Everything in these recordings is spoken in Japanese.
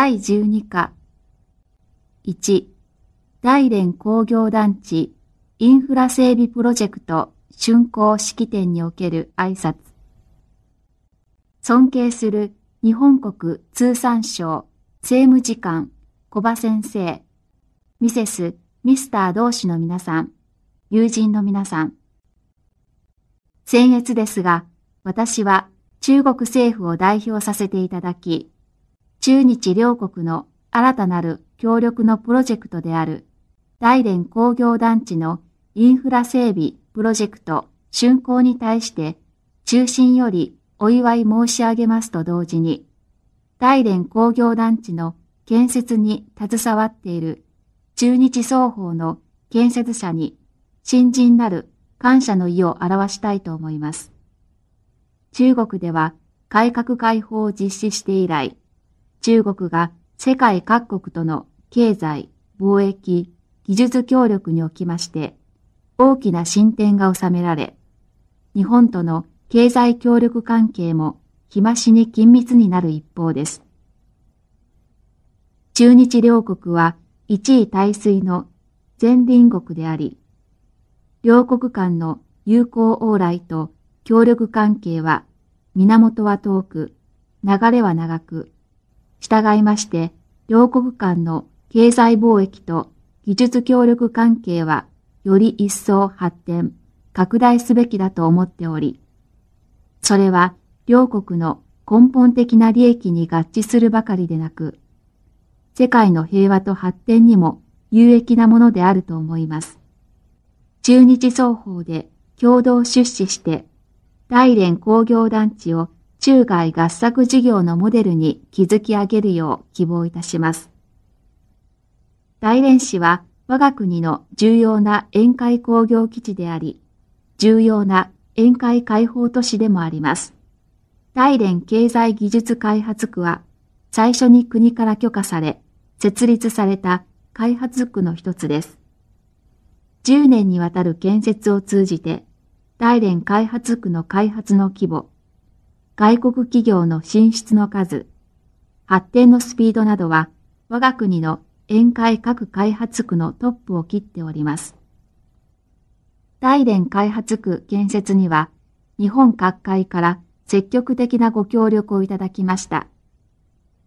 第12課。1大連工業団地インフラ整備プロジェクト竣工式典における挨拶。尊敬する日本国通産省政務次官小葉先生ミセスミスター同士の皆さん友人の皆さん。先月ですが私は中国政府を代表させていただき中日両国の新たなる協力のプロジェクトである大連工業団地のインフラ整備プロジェクト竣工に対して中心よりお祝い申し上げますと同時に、大連工業団地の建設に携わっている中日双方の建設者に新人なる感謝の意を表したいと思います。中国では改革開放を実施して以来、中国が世界各国との経済、貿易、技術協力におきまして、大きな進展が収められ、日本との経済協力関係も日増しに緊密になる一方です。中日両国は一位大水の前隣国であり、両国間の友好往来と協力関係は源は遠く、流れは長く、従いまして両国間の経済貿易と技術協力関係はより一層発展、拡大すべきだと思っており、それは両国の根本的な利益に合致するばかりでなく、世界の平和と発展にも有益なものであると思います。中日双方で共同出資して大連工業団地を中外合作事業のモデルに築き上げるよう希望いたします。大連市は我が国の重要な沿海工業基地であり、重要な沿海開放都市でもあります。大連経済技術開発区は最初に国から許可され、設立された開発区の一つです。10年にわたる建設を通じて大連開発区の開発の規模、外国企業の進出の数、発展のスピードなどは我が国の沿海各開発区のトップを切っております。大連開発区建設には日本各界から積極的なご協力をいただきました。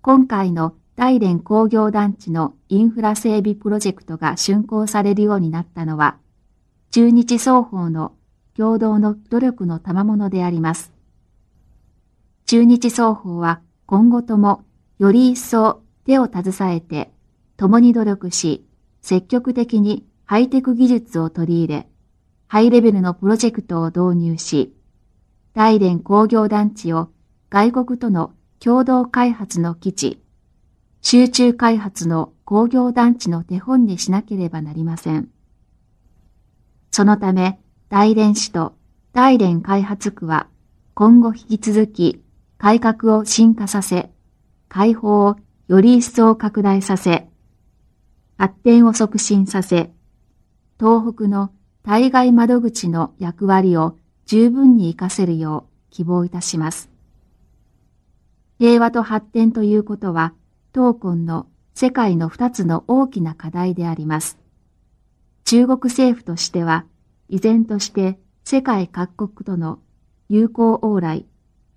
今回の大連工業団地のインフラ整備プロジェクトが竣工されるようになったのは、中日双方の共同の努力の賜物であります。中日双方は今後ともより一層手を携えて共に努力し、積極的にハイテク技術を取り入れ、ハイレベルのプロジェクトを導入し、大連工業団地を外国との共同開発の基地、集中開発の工業団地の手本にしなければなりません。そのため、大連市と大連開発区は今後引き続き改革を進化させ、開放をより一層拡大させ、発展を促進させ、東北の対外窓口の役割を十分に活かせるよう希望いたします。平和と発展ということは、当今の世界の二つの大きな課題であります。中国政府としては、依然として世界各国との友好往来、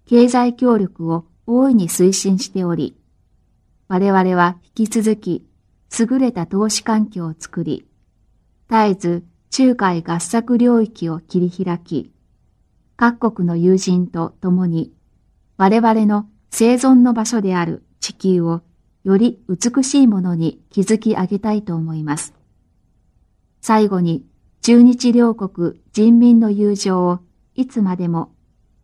経済協力を大いに推進しており、我々は引き続き優れた投資環境を作り、絶えず中海合作領域を切り開き、各国の友人と共に我々の生存の場所である地球をより美しいものに築き上げたいと思います。最後に中日両国人民の友情をいつまでも、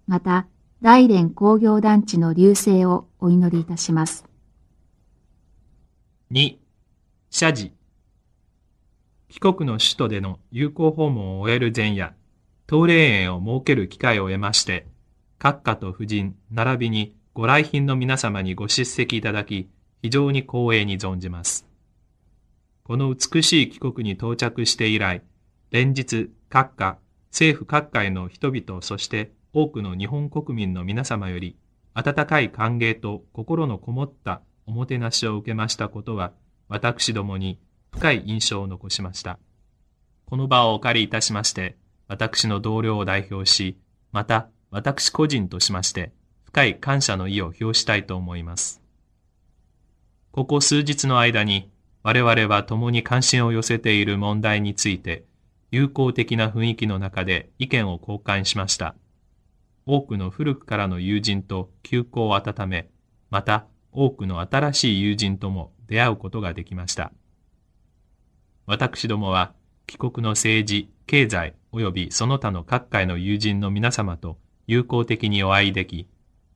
また大連工業団地の流星をお祈りいたします。2、謝辞。帰国の首都での友好訪問を終える前夜、東霊園を設ける機会を得まして、閣下と夫人、並びにご来賓の皆様にご出席いただき、非常に光栄に存じます。この美しい帰国に到着して以来、連日、各家、政府各界の人々、そして多くの日本国民の皆様より、温かい歓迎と心のこもったおもてなしを受けましたことは、私どもに深い印象を残しました。この場をお借りいたしまして、私の同僚を代表し、また私個人としまして、深い感謝の意を表したいと思います。ここ数日の間に、我々は共に関心を寄せている問題について、友好的な雰囲気の中で意見を交換しました。多くの古くからの友人と休校を温め、また多くの新しい友人とも出会うことができました。私どもは帰国の政治、経済及びその他の各界の友人の皆様と友好的にお会いでき、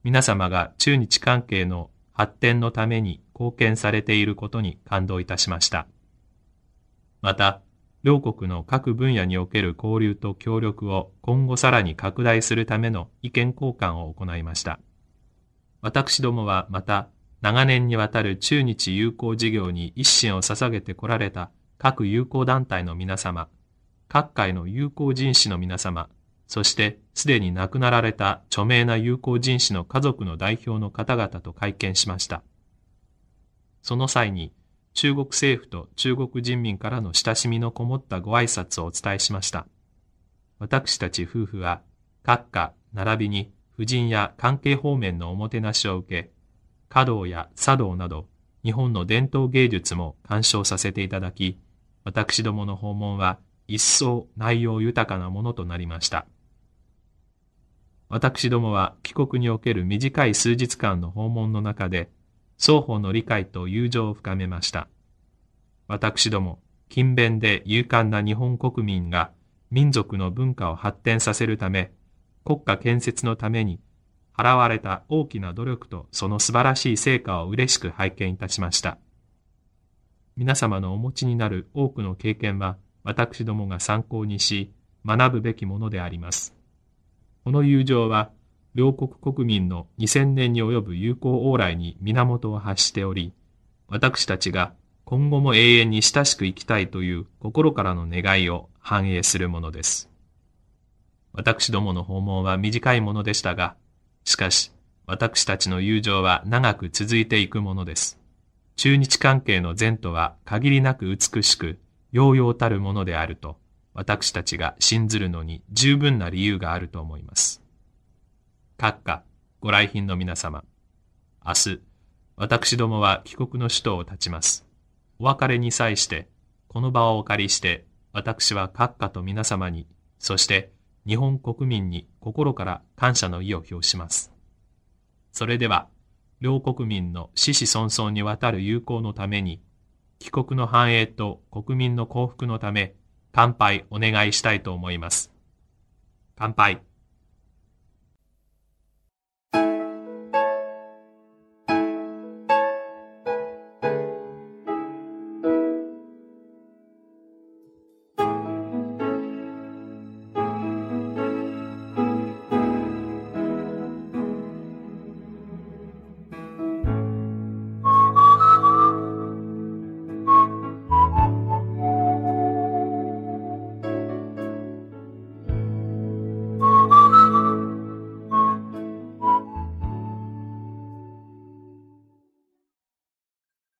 皆様が中日関係の発展のために貢献されていることに感動いたしました。また、両国の各分野における交流と協力を今後さらに拡大するための意見交換を行いました。私どもはまた、長年にわたる中日友好事業に一心を捧げてこられた各友好団体の皆様、各界の友好人士の皆様、そしてすでに亡くなられた著名な友好人士の家族の代表の方々と会見しました。その際に中国政府と中国人民からの親しみのこもったご挨拶をお伝えしました。私たち夫婦は閣下並びに夫人や関係方面のおもてなしを受け、華道や茶道など日本の伝統芸術も鑑賞させていただき、私どもの訪問は一層内容豊かなものとなりました。私どもは帰国における短い数日間の訪問の中で、双方の理解と友情を深めました。私ども、勤勉で勇敢な日本国民が民族の文化を発展させるため、国家建設のために払われた大きな努力とその素晴らしい成果を嬉しく拝見いたしました。皆様のお持ちになる多くの経験は私どもが参考にし学ぶべきものであります。この友情は両国国民の2000年に及ぶ友好往来に源を発しており、私たちが今後も永遠に親しく生きたいという心からの願いを反映するものです。私どもの訪問は短いものでしたが、しかし私たちの友情は長く続いていくものです。中日関係の前途は限りなく美しく、揚々たるものであると、私たちが信ずるのに十分な理由があると思います。閣下、ご来賓の皆様、明日、私どもは帰国の首都を立ちます。お別れに際して、この場をお借りして、私は閣下と皆様に、そして日本国民に心から感謝の意を表します。それでは、両国民の子々孫々にわたる友好のために、帰国の繁栄と国民の幸福のため、乾杯お願いしたいと思います。乾杯。